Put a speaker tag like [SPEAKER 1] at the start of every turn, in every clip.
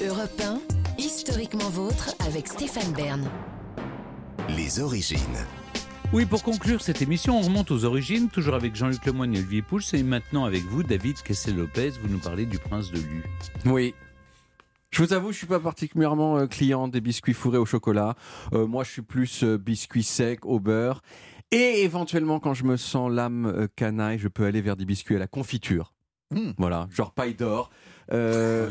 [SPEAKER 1] Europe 1, historiquement vôtre avec Stéphane Bern.
[SPEAKER 2] Les origines.
[SPEAKER 3] Oui, pour conclure cette émission, on remonte aux origines, toujours avec Jean-Luc Lemoyne et Olivier Pouls, et maintenant avec vous, David Kessel-Lopez, vous nous parlez du prince de Lu.
[SPEAKER 4] Oui. Je vous avoue, je suis pas particulièrement euh, client des biscuits fourrés au chocolat. Euh, moi, je suis plus euh, biscuits secs au beurre. Et éventuellement, quand je me sens l'âme euh, canaille, je peux aller vers des biscuits à la confiture.
[SPEAKER 5] Hmm.
[SPEAKER 4] Voilà, genre paille d'or. Euh,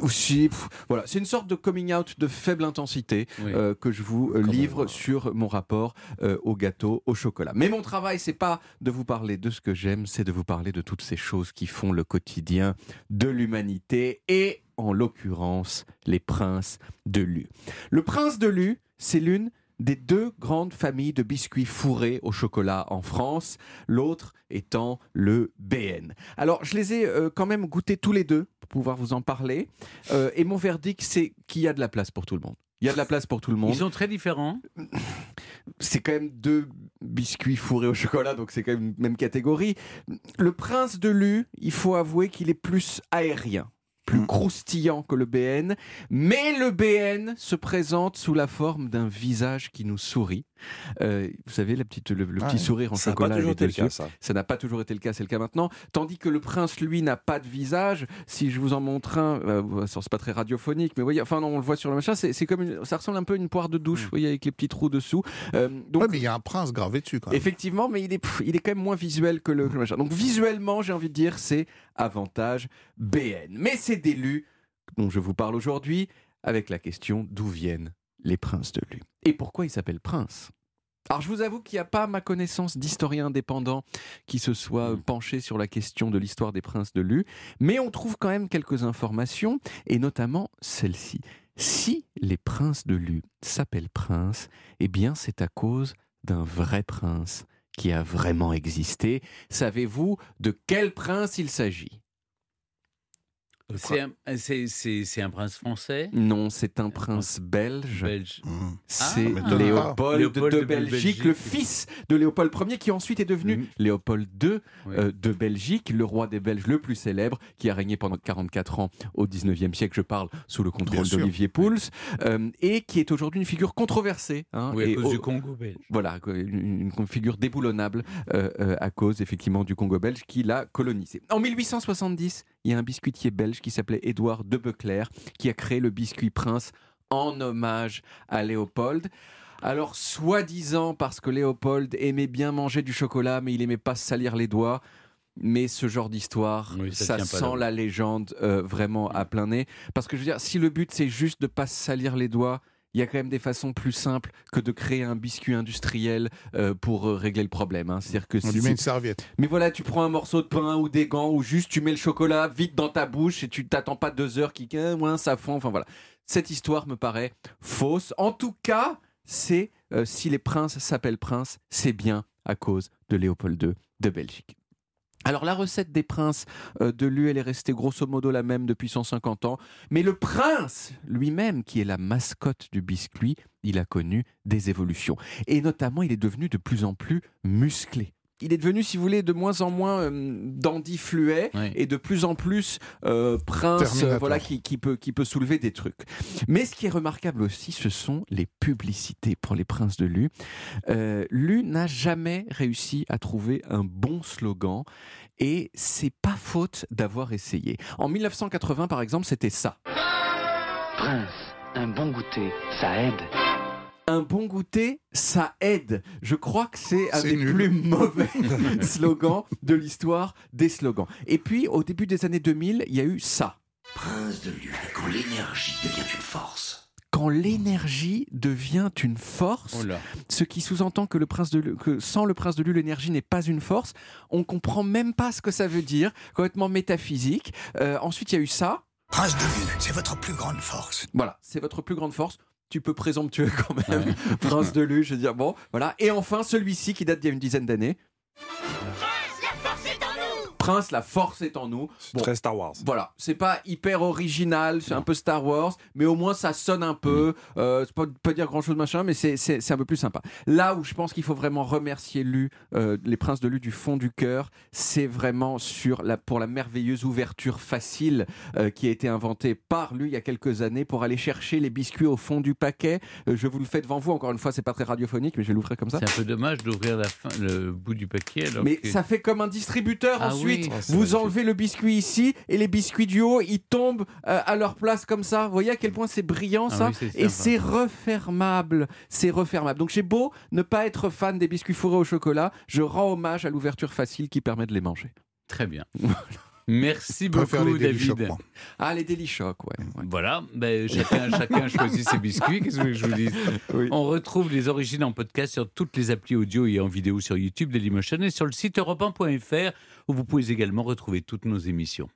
[SPEAKER 3] Oh
[SPEAKER 4] aussi, pff, voilà, c'est une sorte de coming out de faible intensité
[SPEAKER 3] Oui.
[SPEAKER 4] euh, que je vous euh, livre sur mon rapport euh, au gâteau au chocolat. Mais mon travail, c'est pas de vous parler de ce que j'aime, c'est de vous parler de toutes ces choses qui font le quotidien de l'humanité et en l'occurrence les princes de Lu. Le prince de Lu, c'est l'une des deux grandes familles de biscuits fourrés au chocolat en France, l'autre étant le BN. Alors, je les ai euh, quand même goûtés tous les deux pouvoir vous en parler. Euh, et mon verdict, c'est qu'il y a de la place pour tout le monde. Il y a de la place pour tout le monde.
[SPEAKER 3] Ils sont très différents.
[SPEAKER 4] C'est quand même deux biscuits fourrés au chocolat, donc c'est quand même une même catégorie. Le prince de Lu, il faut avouer qu'il est plus aérien, plus
[SPEAKER 5] Mm.
[SPEAKER 4] croustillant que le BN, mais le BN se présente sous la forme d'un visage qui nous sourit. Euh, vous savez, la petite, le, le
[SPEAKER 5] Ah
[SPEAKER 4] petit
[SPEAKER 5] ouais.
[SPEAKER 4] sourire en
[SPEAKER 5] Ça
[SPEAKER 4] chocolat.
[SPEAKER 5] pas été le cas, ça.
[SPEAKER 4] Ça n'a pas toujours été le cas, c'est le cas maintenant. Tandis que le prince, lui, n'a pas de visage. Si je vous en montre un, euh, c'est pas très radiophonique, mais vous voyez, enfin non, on le voit sur le machin, c'est comme une- ça ressemble un peu à une poire de douche,
[SPEAKER 3] Mm.
[SPEAKER 4] vous voyez, avec les petits trous dessous. Euh, donc
[SPEAKER 5] Ouais, mais il y a un prince gravé dessus quand même.
[SPEAKER 4] Effectivement, mais il est, pff, il est quand même moins visuel que le, que le machin. Donc visuellement, j'ai envie de dire, c'est avantage BN. Mais c'est des lus dont je vous parle aujourd'hui avec la question d'où viennent les princes de Lu. Et pourquoi ils s'appellent princes? Alors je vous avoue qu'il n'y a pas à ma connaissance d'historien indépendant qui se soit
[SPEAKER 3] Mm.
[SPEAKER 4] penché sur la question de l'histoire des princes de Lu, mais on trouve quand même quelques informations, et notamment celle-ci. Si les princes de Lu s'appellent princes, eh bien c'est à cause d'un vrai prince qui a vraiment existé. Savez-vous de quel prince il s'agit?
[SPEAKER 3] C'est un, c'est- c'est- c'est un prince français
[SPEAKER 4] Non, c'est un prince belge.
[SPEAKER 3] belge.
[SPEAKER 5] Mmh.
[SPEAKER 4] C'est
[SPEAKER 3] Ah.
[SPEAKER 4] Léopold,
[SPEAKER 3] Léopold
[SPEAKER 4] de,
[SPEAKER 3] de
[SPEAKER 4] Belgique,
[SPEAKER 3] Belgique.
[SPEAKER 4] le fils de Léopold Ier, qui ensuite est devenu. Léopold II
[SPEAKER 3] Oui.
[SPEAKER 4] euh, de Belgique, le roi des Belges le plus célèbre, qui a régné pendant 44 ans au 19e siècle, je parle sous le contrôle d'Olivier Pouls, euh, et qui est aujourd'hui une figure controversée. hein,
[SPEAKER 3] Oui, à
[SPEAKER 4] et
[SPEAKER 3] cause
[SPEAKER 4] au-
[SPEAKER 3] du Congo belge.
[SPEAKER 4] Voilà, une, une figure déboulonnable euh, euh, à cause effectivement du Congo belge qui l'a colonisé. En 1870, il y a un biscuitier belge qui s'appelait Édouard de Becler qui a créé le biscuit Prince en hommage à Léopold. Alors, soi-disant parce que Léopold aimait bien manger du chocolat, mais il aimait pas salir les doigts. Mais ce genre d'histoire,
[SPEAKER 3] Oui, ça
[SPEAKER 4] sent
[SPEAKER 3] la
[SPEAKER 4] légende euh, vraiment à plein nez. Parce que je veux dire, si le but c'est juste de pas salir les doigts, il y a quand même des façons plus simples que de créer un biscuit industriel euh, pour euh, régler le problème. hein. C'est-à-dire que
[SPEAKER 5] On
[SPEAKER 4] si-
[SPEAKER 5] lui met
[SPEAKER 4] si-
[SPEAKER 5] une serviette.
[SPEAKER 4] mais voilà, tu prends un morceau de pain ou des gants ou juste tu mets le chocolat vite dans ta bouche et tu t'attends pas deux heures qui euh, moins ça fond. Enfin voilà, cette histoire me paraît fausse. En tout cas, c'est euh, si les princes s'appellent princes, c'est bien à cause de Léopold II de Belgique. Alors la recette des princes euh, de Lu, elle est restée grosso modo la même depuis 150 ans, mais le prince lui-même, qui est la mascotte du biscuit, il a connu des évolutions. Et notamment, il est devenu de plus en plus musclé. Il est devenu, si vous voulez, de moins en moins euh, dandy fluet
[SPEAKER 3] Oui.
[SPEAKER 4] et de plus en plus euh, prince euh, voilà, qui, qui peut, qui peut soulever des trucs. Mais ce qui est remarquable aussi, ce sont les publicités pour les princes de Lu. Euh, Lu n'a jamais réussi à trouver un bon slogan et c'est pas faute d'avoir essayé. En 1980, par exemple, c'était ça.
[SPEAKER 6] Prince, un bon goûter, ça aide.
[SPEAKER 4] Un bon goûter, ça aide. Je crois que c'est un des
[SPEAKER 5] nul.
[SPEAKER 4] plus mauvais slogans de l'histoire des slogans. Et puis, au début des années 2000, il y a eu ça.
[SPEAKER 2] Prince de Lu, quand l'énergie devient une force.
[SPEAKER 4] Quand l'énergie devient une force,
[SPEAKER 3] Oh
[SPEAKER 4] ce qui sous-entend que, le prince de Lu- que sans le prince de Lu, l'énergie n'est pas une force. On comprend même pas ce que ça veut dire, complètement métaphysique. Euh, ensuite, il y a eu ça.
[SPEAKER 2] Prince de Lu, c'est votre plus grande force.
[SPEAKER 4] Voilà, c'est votre plus grande force. Tu peux présomptueux quand même, prince de Lu, je veux dire, bon, voilà. Et enfin, celui-ci qui date d'il y a une dizaine d'années. Prince, la force est en nous.
[SPEAKER 7] C'est
[SPEAKER 4] Bon.
[SPEAKER 7] très Star Wars.
[SPEAKER 4] Voilà, c'est pas hyper original, c'est un peu Star Wars, mais au moins ça sonne un peu. Euh, c'est pas, pas dire grand chose machin, mais c'est, c'est, c'est un peu plus sympa. Là où je pense qu'il faut vraiment remercier Lu, euh, les Princes de Lu du fond du cœur, c'est vraiment sur la, pour la merveilleuse ouverture facile euh, qui a été inventée par Lu il y a quelques années pour aller chercher les biscuits au fond du paquet. Euh, je vous le fais devant vous, encore une fois, c'est pas très radiophonique, mais je vais l'ouvrir comme ça.
[SPEAKER 3] C'est un peu dommage d'ouvrir la fin, le bout du paquet. Alors
[SPEAKER 4] Mais
[SPEAKER 3] que-
[SPEAKER 4] ça fait comme un distributeur
[SPEAKER 3] Ah
[SPEAKER 4] ensuite.
[SPEAKER 3] oui.
[SPEAKER 7] Oh,
[SPEAKER 4] vous
[SPEAKER 7] magnifique.
[SPEAKER 4] enlevez le biscuit ici et les biscuits du haut, ils tombent euh, à leur place comme ça. Vous voyez à quel point c'est brillant
[SPEAKER 3] Ah
[SPEAKER 4] ça
[SPEAKER 3] oui,
[SPEAKER 4] Et c'est refermable. C'est refermable. Donc j'ai beau ne pas être fan des biscuits fourrés au chocolat, je rends hommage à l'ouverture facile qui permet de les manger.
[SPEAKER 3] Très bien. Merci beaucoup,
[SPEAKER 5] les
[SPEAKER 3] David.
[SPEAKER 4] Ah, les Daily Shock, ouais. ouais.
[SPEAKER 3] Voilà, ben, chacun, chacun choisit ses biscuits. Qu'est-ce que je vous dis
[SPEAKER 4] Oui.
[SPEAKER 3] On retrouve les origines en podcast sur toutes les applis audio et en vidéo sur YouTube, Dailymotion et sur le site europe1.fr où vous pouvez également retrouver toutes nos émissions.